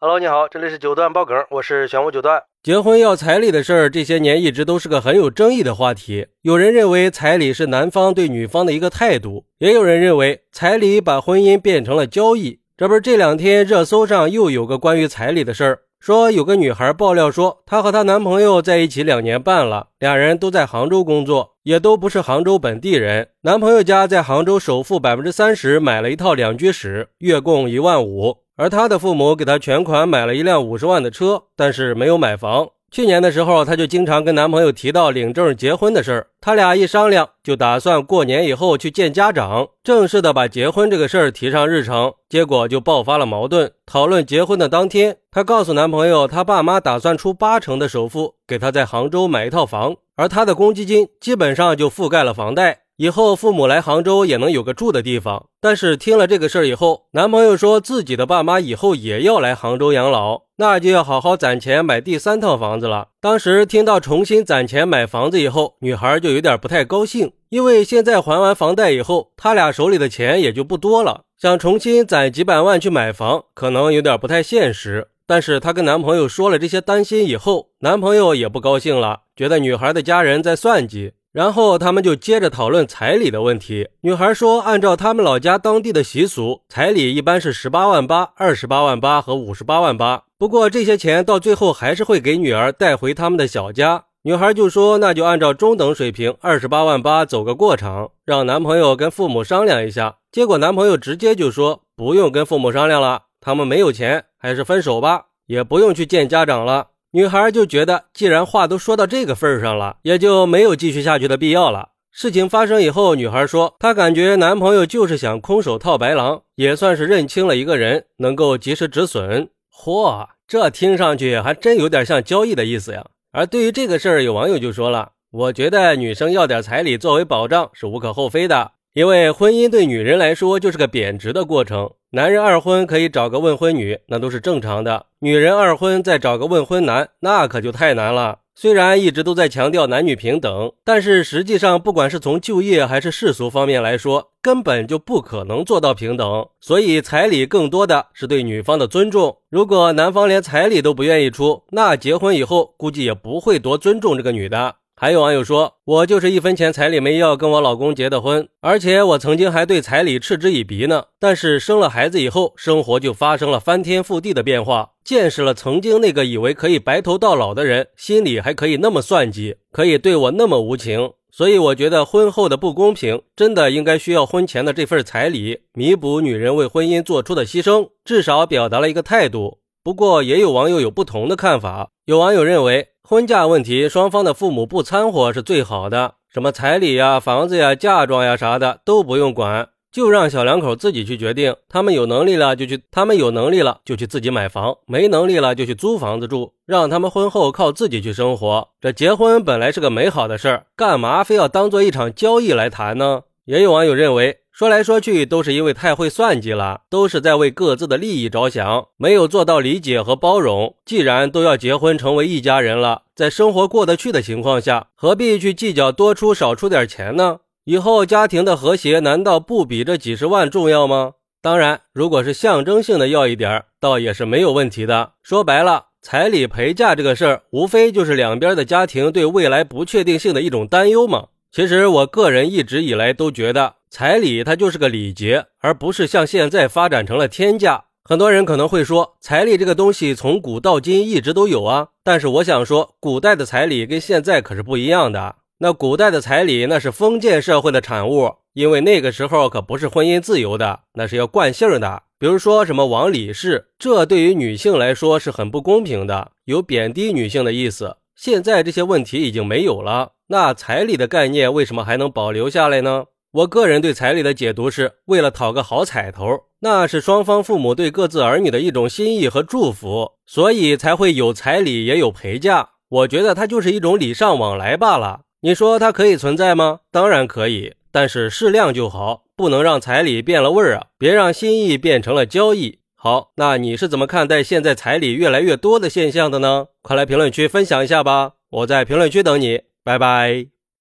Hello，你好，这里是九段爆梗，我是玄武九段。结婚要彩礼的事儿，这些年一直都是个很有争议的话题。有人认为彩礼是男方对女方的一个态度，也有人认为彩礼把婚姻变成了交易。这不是这两天热搜上又有个关于彩礼的事儿，说有个女孩爆料说，她和她男朋友在一起两年半了，俩人都在杭州工作，也都不是杭州本地人。男朋友家在杭州首付百分之三十买了一套两居室，月供一万五。而她的父母给她全款买了一辆五十万的车，但是没有买房。去年的时候，她就经常跟男朋友提到领证结婚的事儿。他俩一商量，就打算过年以后去见家长，正式的把结婚这个事儿提上日程。结果就爆发了矛盾。讨论结婚的当天，她告诉男朋友，她爸妈打算出八成的首付给他在杭州买一套房，而他的公积金基本上就覆盖了房贷。以后父母来杭州也能有个住的地方，但是听了这个事儿以后，男朋友说自己的爸妈以后也要来杭州养老，那就要好好攒钱买第三套房子了。当时听到重新攒钱买房子以后，女孩就有点不太高兴，因为现在还完房贷以后，他俩手里的钱也就不多了，想重新攒几百万去买房，可能有点不太现实。但是她跟男朋友说了这些担心以后，男朋友也不高兴了，觉得女孩的家人在算计。然后他们就接着讨论彩礼的问题。女孩说，按照他们老家当地的习俗，彩礼一般是十八万八、二十八万八和五十八万八。不过这些钱到最后还是会给女儿带回他们的小家。女孩就说，那就按照中等水平二十八万八走个过场，让男朋友跟父母商量一下。结果男朋友直接就说，不用跟父母商量了，他们没有钱，还是分手吧，也不用去见家长了。女孩就觉得，既然话都说到这个份上了，也就没有继续下去的必要了。事情发生以后，女孩说，她感觉男朋友就是想空手套白狼，也算是认清了一个人，能够及时止损。嚯，这听上去还真有点像交易的意思呀。而对于这个事儿，有网友就说了，我觉得女生要点彩礼作为保障是无可厚非的。因为婚姻对女人来说就是个贬值的过程，男人二婚可以找个未婚女，那都是正常的；女人二婚再找个未婚男，那可就太难了。虽然一直都在强调男女平等，但是实际上，不管是从就业还是世俗方面来说，根本就不可能做到平等。所以彩礼更多的是对女方的尊重。如果男方连彩礼都不愿意出，那结婚以后估计也不会多尊重这个女的。还有网友说，我就是一分钱彩礼没要，跟我老公结的婚，而且我曾经还对彩礼嗤之以鼻呢。但是生了孩子以后，生活就发生了翻天覆地的变化，见识了曾经那个以为可以白头到老的人，心里还可以那么算计，可以对我那么无情。所以我觉得婚后的不公平，真的应该需要婚前的这份彩礼弥补女人为婚姻做出的牺牲，至少表达了一个态度。不过也有网友有不同的看法，有网友认为。婚嫁问题，双方的父母不掺和是最好的。什么彩礼呀、房子呀、嫁妆呀啥的都不用管，就让小两口自己去决定。他们有能力了就去，他们有能力了就去自己买房，没能力了就去租房子住，让他们婚后靠自己去生活。这结婚本来是个美好的事儿，干嘛非要当做一场交易来谈呢？也有网友认为。说来说去都是因为太会算计了，都是在为各自的利益着想，没有做到理解和包容。既然都要结婚成为一家人了，在生活过得去的情况下，何必去计较多出少出点钱呢？以后家庭的和谐难道不比这几十万重要吗？当然，如果是象征性的要一点，倒也是没有问题的。说白了，彩礼陪嫁这个事儿，无非就是两边的家庭对未来不确定性的一种担忧嘛。其实我个人一直以来都觉得。彩礼它就是个礼节，而不是像现在发展成了天价。很多人可能会说，彩礼这个东西从古到今一直都有啊。但是我想说，古代的彩礼跟现在可是不一样的。那古代的彩礼那是封建社会的产物，因为那个时候可不是婚姻自由的，那是要惯姓的。比如说什么王李氏，这对于女性来说是很不公平的，有贬低女性的意思。现在这些问题已经没有了，那彩礼的概念为什么还能保留下来呢？我个人对彩礼的解读是为了讨个好彩头，那是双方父母对各自儿女的一种心意和祝福，所以才会有彩礼也有陪嫁。我觉得它就是一种礼尚往来罢了。你说它可以存在吗？当然可以，但是适量就好，不能让彩礼变了味儿啊！别让心意变成了交易。好，那你是怎么看待现在彩礼越来越多的现象的呢？快来评论区分享一下吧！我在评论区等你，拜拜。